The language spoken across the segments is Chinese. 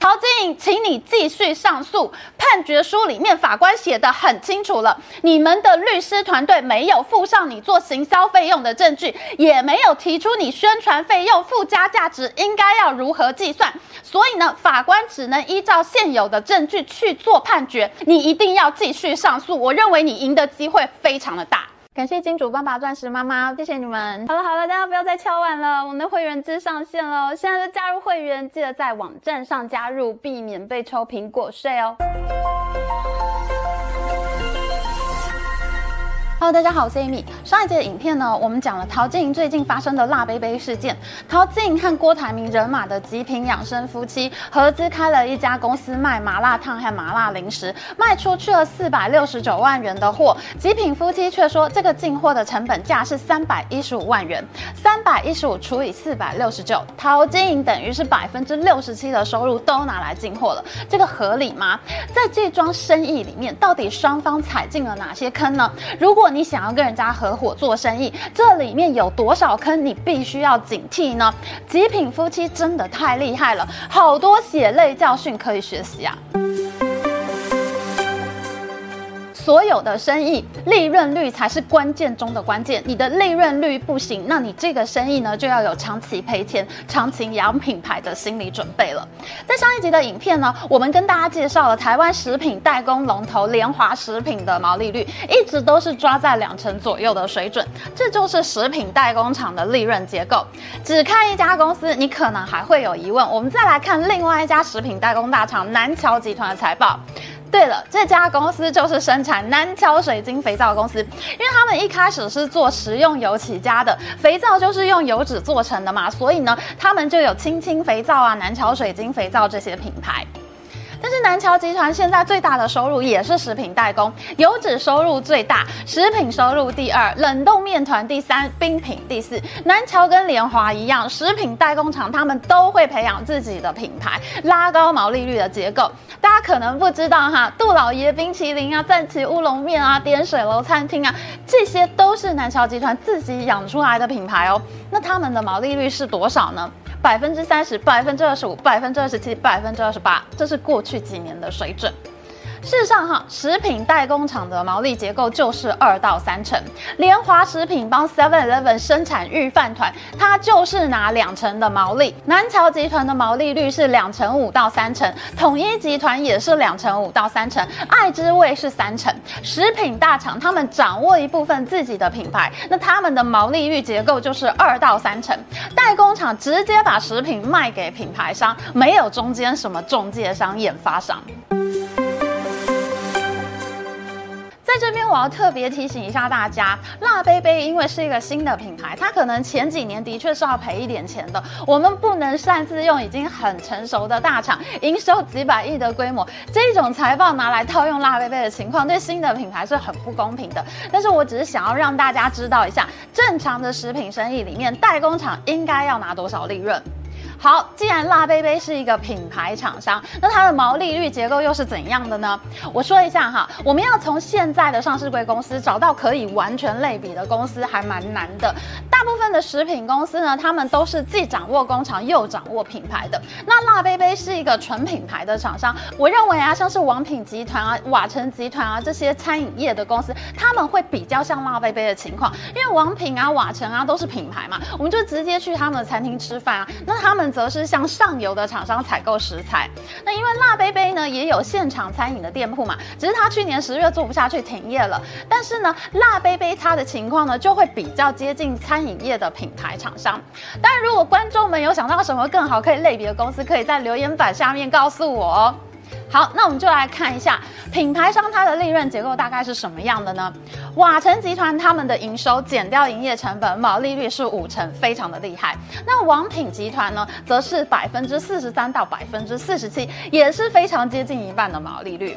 陶晶莹，请你继续上诉。判决书里面法官写得很清楚了，你们的律师团队没有附上你做行销费用的证据，也没有提出你宣传费用附加价值应该要如何计算，所以呢，法官只能依照现有的证据去做判决。你一定要继续上诉，我认为你赢的机会非常的大。感谢金主爸爸、钻石妈妈，谢谢你们。好了好了，大家不要再敲碗了，我们的会员制上线了，现在就加入会员，记得在网站上加入，避免被抽苹果税哦。Hello，大家好，我是 Amy。上一集的影片呢，我们讲了陶晶莹最近发生的辣杯杯事件。陶晶莹和郭台铭人马的极品养生夫妻合资开了一家公司，卖麻辣烫和麻辣零食，卖出去了四百六十九万元的货。极品夫妻却说，这个进货的成本价是三百一十五万元，三百一十五除以四百六十九，陶晶莹等于是百分之六十七的收入都拿来进货了，这个合理吗？在这桩生意里面，到底双方踩进了哪些坑呢？如果你想要跟人家合伙做生意，这里面有多少坑，你必须要警惕呢？极品夫妻真的太厉害了，好多血泪教训可以学习啊！所有的生意利润率才是关键中的关键，你的利润率不行，那你这个生意呢就要有长期赔钱、长期养品牌的心理准备了。在上一集的影片呢，我们跟大家介绍了台湾食品代工龙头联华食品的毛利率一直都是抓在两成左右的水准，这就是食品代工厂的利润结构。只看一家公司，你可能还会有疑问。我们再来看另外一家食品代工大厂南桥集团的财报。对了，这家公司就是生产南桥水晶肥皂公司，因为他们一开始是做食用油起家的，肥皂就是用油脂做成的嘛，所以呢，他们就有青青肥皂啊、南桥水晶肥皂这些品牌。南桥集团现在最大的收入也是食品代工，油脂收入最大，食品收入第二，冷冻面团第三，冰品第四。南桥跟联华一样，食品代工厂他们都会培养自己的品牌，拉高毛利率的结构。大家可能不知道哈，杜老爷冰淇淋啊，赞岐乌龙面啊，点水楼餐厅啊，这些都是南桥集团自己养出来的品牌哦。那他们的毛利率是多少呢？百分之三十、百分之二十五、百分之二十七、百分之二十八，这是过去几年的水准。事实上，哈，食品代工厂的毛利结构就是二到三成。联华食品帮 Seven Eleven 生产预饭团，它就是拿两成的毛利。南桥集团的毛利率是两成五到三成，统一集团也是两成五到三成，爱之味是三成。食品大厂他们掌握一部分自己的品牌，那他们的毛利率结构就是二到三成。代工厂直接把食品卖给品牌商，没有中间什么中介商、研发商。在这边，我要特别提醒一下大家，辣杯杯因为是一个新的品牌，它可能前几年的确是要赔一点钱的。我们不能擅自用已经很成熟的大厂、营收几百亿的规模，这种财报拿来套用辣杯杯的情况，对新的品牌是很不公平的。但是我只是想要让大家知道一下，正常的食品生意里面，代工厂应该要拿多少利润。好，既然辣杯杯是一个品牌厂商，那它的毛利率结构又是怎样的呢？我说一下哈，我们要从现在的上市贵公司找到可以完全类比的公司，还蛮难的。大部分的食品公司呢，他们都是既掌握工厂又掌握品牌的。那辣杯杯是一个纯品牌的厂商，我认为啊，像是王品集团啊、瓦城集团啊这些餐饮业的公司，他们会比较像辣杯杯的情况，因为王品啊、瓦城啊都是品牌嘛，我们就直接去他们的餐厅吃饭啊，那他们。则是向上游的厂商采购食材。那因为辣杯杯呢也有现场餐饮的店铺嘛，只是它去年十月做不下去停业了。但是呢，辣杯杯它的情况呢就会比较接近餐饮业的品牌厂商。当然，如果观众们有想到什么更好可以类别的公司，可以在留言板下面告诉我哦。好，那我们就来看一下品牌商它的利润结构大概是什么样的呢？瓦城集团他们的营收减掉营业成本，毛利率是五成，非常的厉害。那王品集团呢，则是百分之四十三到百分之四十七，也是非常接近一半的毛利率。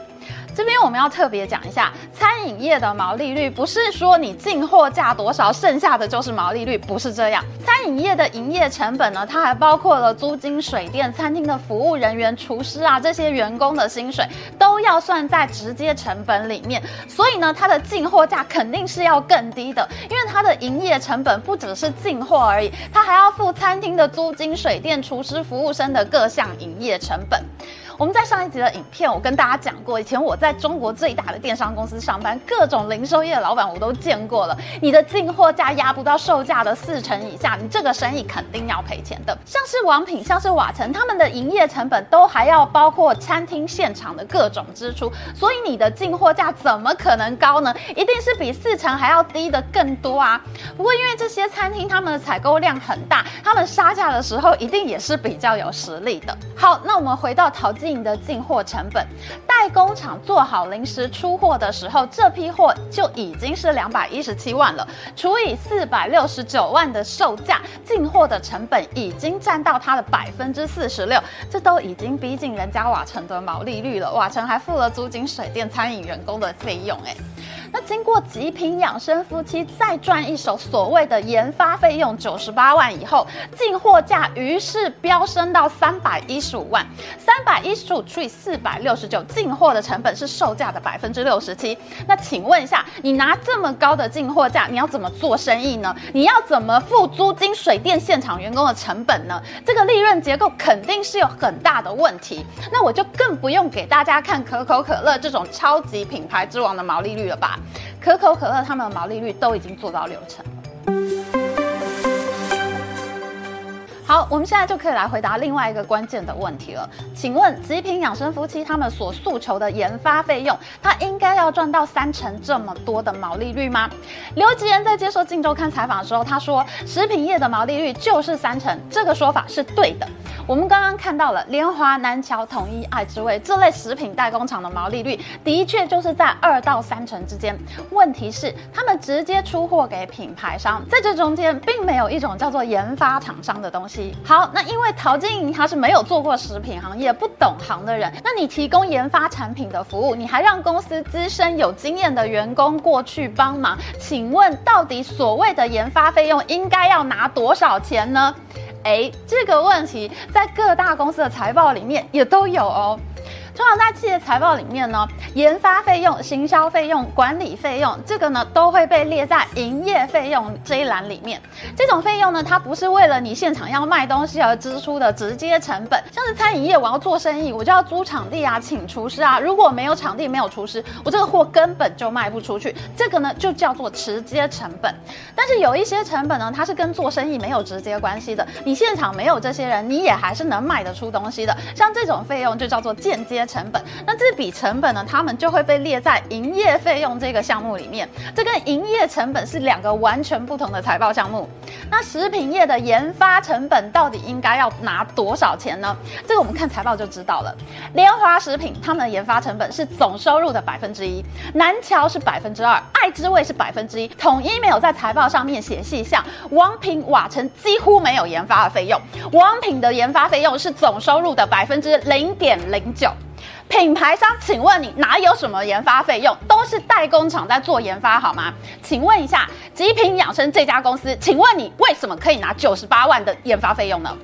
这边我们要特别讲一下，餐饮业的毛利率不是说你进货价多少，剩下的就是毛利率，不是这样。餐饮业的营业成本呢，它还包括了租金、水电、餐厅的服务人员、厨师啊这些员工的薪水，都要算在直接成本里面。所以呢，它的进货价肯定是要更低的，因为它的营业成本不只是进货而已，它还要付餐厅的租金、水电、厨师、服务生的各项营业成本。我们在上一集的影片，我跟大家讲过，以前我在中国最大的电商公司上班，各种零售业老板我都见过了。你的进货价压不到售价的四成以下，你这个生意肯定要赔钱的。像是王品，像是瓦城，他们的营业成本都还要包括餐厅现场的各种支出，所以你的进货价怎么可能高呢？一定是比四成还要低的更多啊。不过因为这些餐厅他们的采购量很大，他们杀价的时候一定也是比较有实力的。好，那我们回到淘进的进货成本，代工厂做好临时出货的时候，这批货就已经是两百一十七万了，除以四百六十九万的售价，进货的成本已经占到它的百分之四十六，这都已经逼近人家瓦城的毛利率了。瓦城还付了租金、水电、餐饮员工的费用，哎。那经过极品养生夫妻再赚一手所谓的研发费用九十八万以后，进货价于是飙升到三百一十五万，三百一十五除以四百六十九，进货的成本是售价的百分之六十七。那请问一下，你拿这么高的进货价，你要怎么做生意呢？你要怎么付租金、水电、现场员工的成本呢？这个利润结构肯定是有很大的问题。那我就更不用给大家看可口可乐这种超级品牌之王的毛利率了吧？可口可乐他们的毛利率都已经做到六成。好，我们现在就可以来回答另外一个关键的问题了。请问极品养生夫妻他们所诉求的研发费用，他应该要赚到三成这么多的毛利率吗？刘吉恩在接受《镜周刊》采访的时候，他说食品业的毛利率就是三成，这个说法是对的。我们刚刚看到了联华、南桥、统一、爱之味这类食品代工厂的毛利率，的确就是在二到三成之间。问题是，他们直接出货给品牌商，在这中间并没有一种叫做研发厂商的东西。好，那因为陶晶莹她是没有做过食品行业、不懂行的人，那你提供研发产品的服务，你还让公司资深有经验的员工过去帮忙，请问到底所谓的研发费用应该要拿多少钱呢？诶，这个问题在各大公司的财报里面也都有哦。通常在企业财报里面呢，研发费用、行销费用、管理费用，这个呢都会被列在营业费用这一栏里面。这种费用呢，它不是为了你现场要卖东西而支出的直接成本。像是餐饮业，我要做生意，我就要租场地啊，请厨师啊。如果没有场地，没有厨师，我这个货根本就卖不出去。这个呢就叫做直接成本。但是有一些成本呢，它是跟做生意没有直接关系的。你现场没有这些人，你也还是能卖得出东西的。像这种费用就叫做间接成本，那这笔成本呢，他们就会被列在营业费用这个项目里面。这跟营业成本是两个完全不同的财报项目。那食品业的研发成本到底应该要拿多少钱呢？这个我们看财报就知道了。联华食品他们的研发成本是总收入的百分之一，南桥是百分之二，爱之味是百分之一，统一没有在财报上面写细项。王品、瓦城几乎没有研发的费用，王品的研发费用是总收入的百分之零点零九。品牌商，请问你哪有什么研发费用？都是代工厂在做研发，好吗？请问一下，极品养生这家公司，请问你为什么可以拿九十八万的研发费用呢？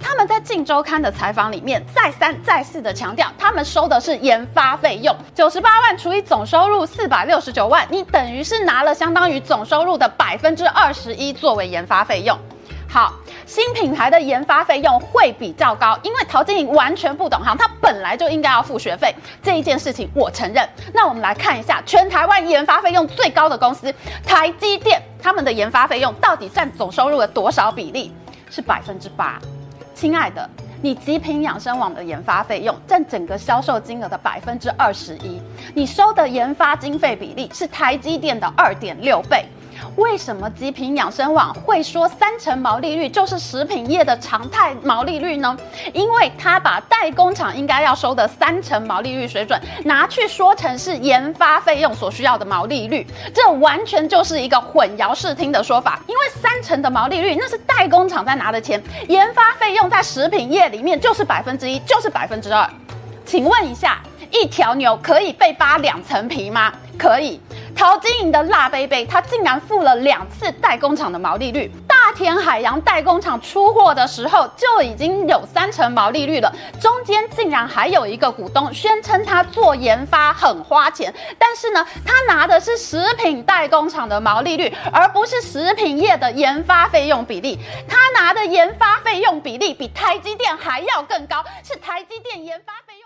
他们在《镜周刊》的采访里面再三再四的强调，他们收的是研发费用，九十八万除以总收入四百六十九万，你等于是拿了相当于总收入的百分之二十一作为研发费用。好，新品牌的研发费用会比较高，因为陶晶莹完全不懂行，他本来就应该要付学费，这一件事情我承认。那我们来看一下全台湾研发费用最高的公司台积电，他们的研发费用到底占总收入的多少比例？是百分之八。亲爱的，你极品养生网的研发费用占整个销售金额的百分之二十一，你收的研发经费比例是台积电的二点六倍。为什么极品养生网会说三成毛利率就是食品业的常态毛利率呢？因为他把代工厂应该要收的三成毛利率水准拿去说成是研发费用所需要的毛利率，这完全就是一个混淆视听的说法。因为三成的毛利率那是代工厂在拿的钱，研发费用在食品业里面就是百分之一，就是百分之二。请问一下，一条牛可以被扒两层皮吗？可以。陶晶莹的辣杯杯，它竟然付了两次代工厂的毛利率。大田海洋代工厂出货的时候就已经有三成毛利率了，中间竟然还有一个股东宣称他做研发很花钱，但是呢，他拿的是食品代工厂的毛利率，而不是食品业的研发费用比例。他拿的研发费用比例比台积电还要更高，是台积电研发费用。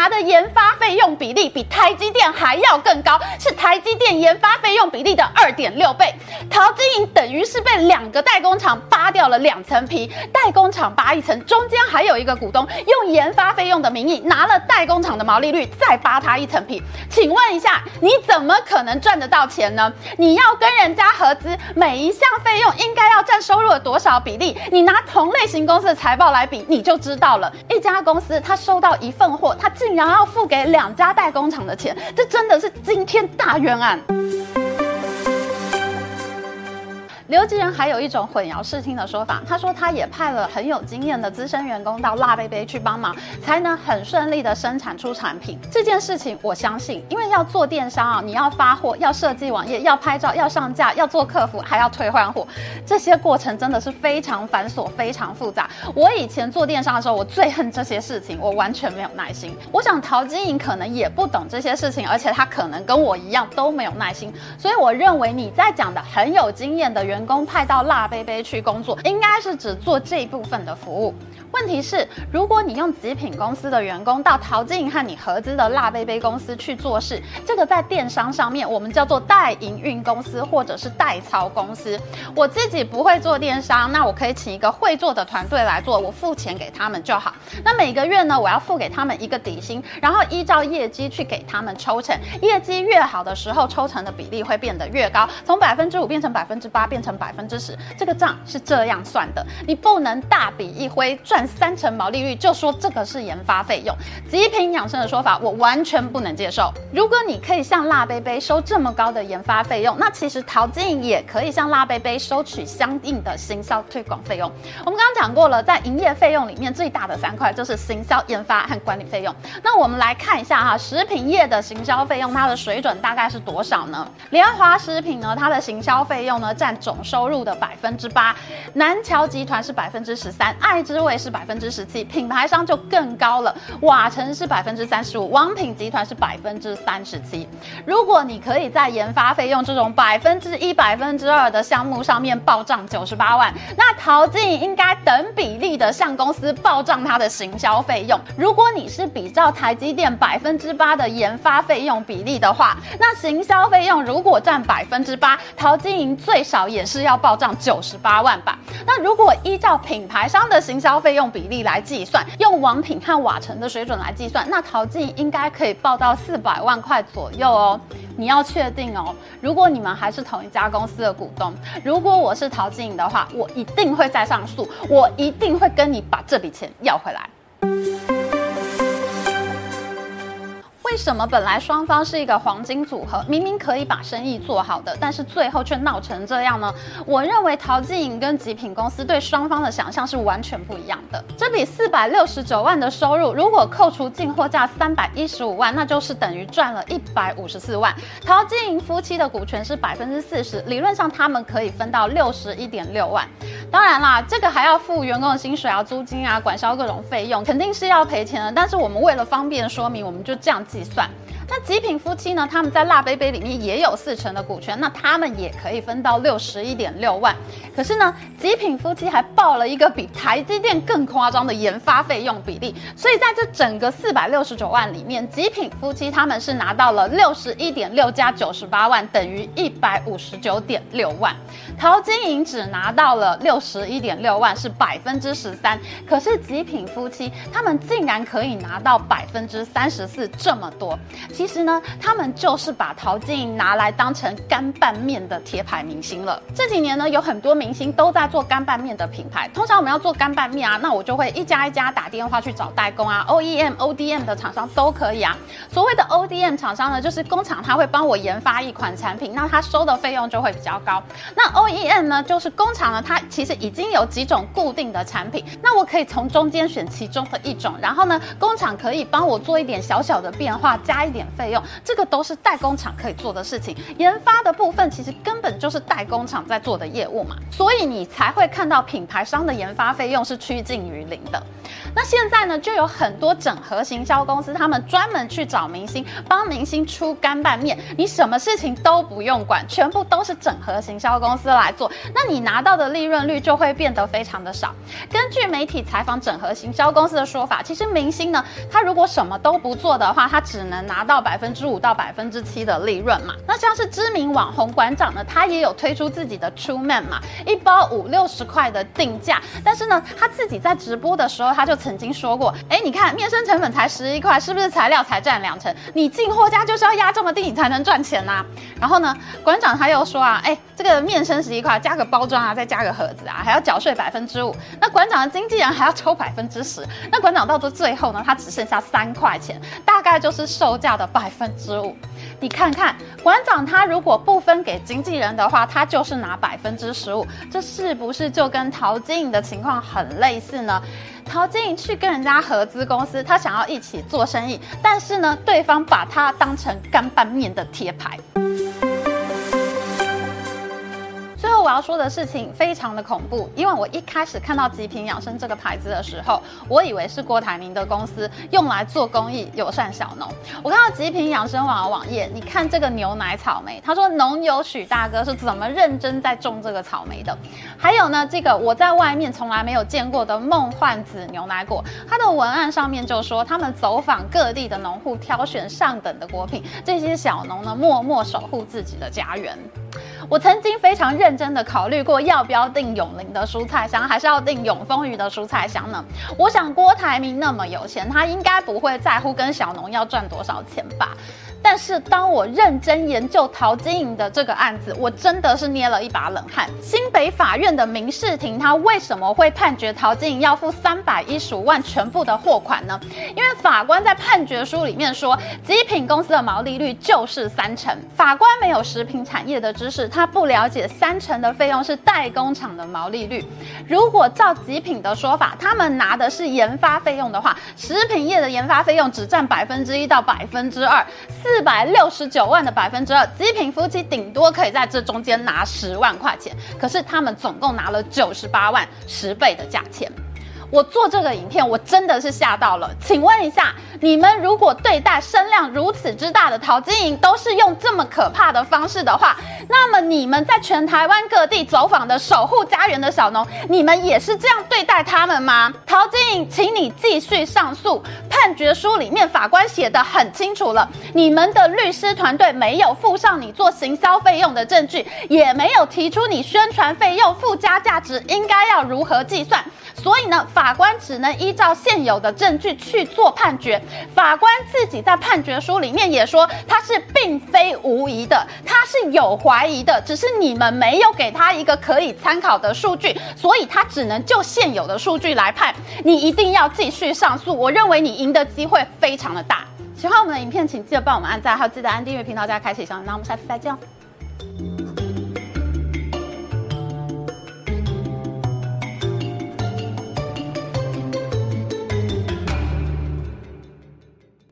拿的研发费用比例比台积电还要更高，是台积电研发费用比例的二点六倍。陶晶莹等于是被两个代工厂扒掉了两层皮，代工厂扒一层，中间还有一个股东用研发费用的名义拿了代工厂的毛利率再扒他一层皮。请问一下，你怎么可能赚得到钱呢？你要跟人家合资，每一项费用应该要占收入的多少比例？你拿同类型公司的财报来比，你就知道了。一家公司他收到一份货，他竟然要付给两家代工厂的钱，这真的是惊天大冤案。刘吉仁还有一种混淆视听的说法，他说他也派了很有经验的资深员工到辣杯杯去帮忙，才能很顺利的生产出产品。这件事情我相信，因为要做电商啊，你要发货，要设计网页，要拍照，要上架，要做客服，还要退换货，这些过程真的是非常繁琐，非常复杂。我以前做电商的时候，我最恨这些事情，我完全没有耐心。我想陶晶莹可能也不懂这些事情，而且他可能跟我一样都没有耐心，所以我认为你在讲的很有经验的员。员工派到辣杯杯去工作，应该是只做这一部分的服务。问题是，如果你用极品公司的员工到陶晶莹和你合资的辣杯杯公司去做事，这个在电商上面我们叫做代营运公司或者是代操公司。我自己不会做电商，那我可以请一个会做的团队来做，我付钱给他们就好。那每个月呢，我要付给他们一个底薪，然后依照业绩去给他们抽成。业绩越好的时候，抽成的比例会变得越高，从百分之五变成百分之八，变成百分之十。这个账是这样算的，你不能大笔一挥赚。三成毛利率就说这个是研发费用，极品养生的说法我完全不能接受。如果你可以像辣杯杯收这么高的研发费用，那其实淘金也可以像辣杯杯收取相应的行销推广费用。我们刚刚讲过了，在营业费用里面最大的三块就是行销、研发和管理费用。那我们来看一下哈，食品业的行销费用它的水准大概是多少呢？联华食品呢，它的行销费用呢占总收入的百分之八，南桥集团是百分之十三，爱之味是。百分之十七，品牌商就更高了。瓦城是百分之三十五，王品集团是百分之三十七。如果你可以在研发费用这种百分之一、百分之二的项目上面报账九十八万，那陶晶莹应该等比例的向公司报账它的行销费用。如果你是比照台积电百分之八的研发费用比例的话，那行销费用如果占百分之八，陶晶莹最少也是要报账九十八万吧？那如果依照品牌商的行销费用，比例来计算，用王品和瓦城的水准来计算，那陶晶应该可以报到四百万块左右哦。你要确定哦，如果你们还是同一家公司的股东，如果我是陶晶莹的话，我一定会再上诉，我一定会跟你把这笔钱要回来。为什么本来双方是一个黄金组合，明明可以把生意做好的，但是最后却闹成这样呢？我认为陶晶莹跟极品公司对双方的想象是完全不一样的。这笔四百六十九万的收入，如果扣除进货价三百一十五万，那就是等于赚了一百五十四万。陶晶莹夫妻的股权是百分之四十，理论上他们可以分到六十一点六万。当然啦，这个还要付员工的薪水啊、租金啊、管销各种费用，肯定是要赔钱的。但是我们为了方便说明，我们就这样计算。那极品夫妻呢？他们在辣杯杯里面也有四成的股权，那他们也可以分到六十一点六万。可是呢，极品夫妻还报了一个比台积电更夸张的研发费用比例，所以在这整个四百六十九万里面，极品夫妻他们是拿到了六十一点六加九十八万，等于一百五十九点六万。陶晶莹只拿到了六十一点六万，是百分之十三。可是极品夫妻他们竟然可以拿到百分之三十四，这么多。其实呢，他们就是把陶晶拿来当成干拌面的贴牌明星了。这几年呢，有很多明星都在做干拌面的品牌。通常我们要做干拌面啊，那我就会一家一家打电话去找代工啊，OEM、ODM 的厂商都可以啊。所谓的 ODM 厂商呢，就是工厂他会帮我研发一款产品，那他收的费用就会比较高。那 OEM 呢，就是工厂呢，它其实已经有几种固定的产品，那我可以从中间选其中的一种，然后呢，工厂可以帮我做一点小小的变化，加一点。费用，这个都是代工厂可以做的事情。研发的部分其实根本就是代工厂在做的业务嘛，所以你才会看到品牌商的研发费用是趋近于零的。那现在呢，就有很多整合行销公司，他们专门去找明星，帮明星出干拌面，你什么事情都不用管，全部都是整合行销公司来做，那你拿到的利润率就会变得非常的少。根据媒体采访整合行销公司的说法，其实明星呢，他如果什么都不做的话，他只能拿到百分之五到百分之七的利润嘛。那像是知名网红馆长呢，他也有推出自己的 True Man 嘛，一包五六十块的定价，但是呢，他自己在直播的时候，他就曾经说过，哎，你看面生成本才十一块，是不是材料才占两成？你进货价就是要压这么低，你才能赚钱呐、然后呢，馆长他又说啊，哎，这个面生十一块，加个包装啊，再加个盒子啊，还要缴税百分之五。那馆长的经纪人还要抽百分之十。那馆长到这最后呢，他只剩下三块钱，大概就是售价的百分之五。你看看，馆长他如果不分给经纪人的话，他就是拿百分之十五。这是不是就跟陶晶莹的情况很类似呢？陶晶莹去跟人家合资公司，他想要一起做生意，但是呢，对方把他当成干拌面的贴牌。我要说的事情非常的恐怖，因为我一开始看到极品养生这个牌子的时候，我以为是郭台铭的公司用来做公益友善小农。我看到极品养生网的网页，你看这个牛奶草莓，他说农友许大哥是怎么认真在种这个草莓的。还有呢，这个我在外面从来没有见过的梦幻子牛奶果，它的文案上面就说他们走访各地的农户，挑选上等的果品，这些小农呢默默守护自己的家园。我曾经非常认真的考虑过，要不要订永林的蔬菜箱，还是要订永丰鱼的蔬菜箱呢？我想郭台铭那么有钱，他应该不会在乎跟小农要赚多少钱吧。但是当我认真研究陶晶莹的这个案子，我真的是捏了一把冷汗。新北法院的民事庭，他为什么会判决陶晶莹要付三百一十五万全部的货款呢？因为法官在判决书里面说，极品公司的毛利率就是三成。法官没有食品产业的知识，他不了解三成的费用是代工厂的毛利率。如果照极品的说法，他们拿的是研发费用的话，食品业的研发费用只占百分之一到百分之二。四百六十九万的百分之二，极品夫妻顶多可以在这中间拿十万块钱，可是他们总共拿了九十八万，十倍的价钱。我做这个影片，我真的是吓到了。请问一下，你们如果对待声量如此之大的陶晶莹都是用这么可怕的方式的话，那么你们在全台湾各地走访的守护家园的小农，你们也是这样对待他们吗？陶晶莹，请你继续上诉。判决书里面法官写得很清楚了，你们的律师团队没有附上你做行销费用的证据，也没有提出你宣传费用附加价值应该要如何计算。所以呢，法官只能依照现有的证据去做判决。法官自己在判决书里面也说，他是并非无疑的，他是有怀疑的，只是你们没有给他一个可以参考的数据，所以他只能就现有的数据来判。你一定要继续上诉，我认为你赢的机会非常的大。喜欢我们的影片，请记得帮我们按赞，还有记得按订阅频道加开启小铃铛。那我们下次再见。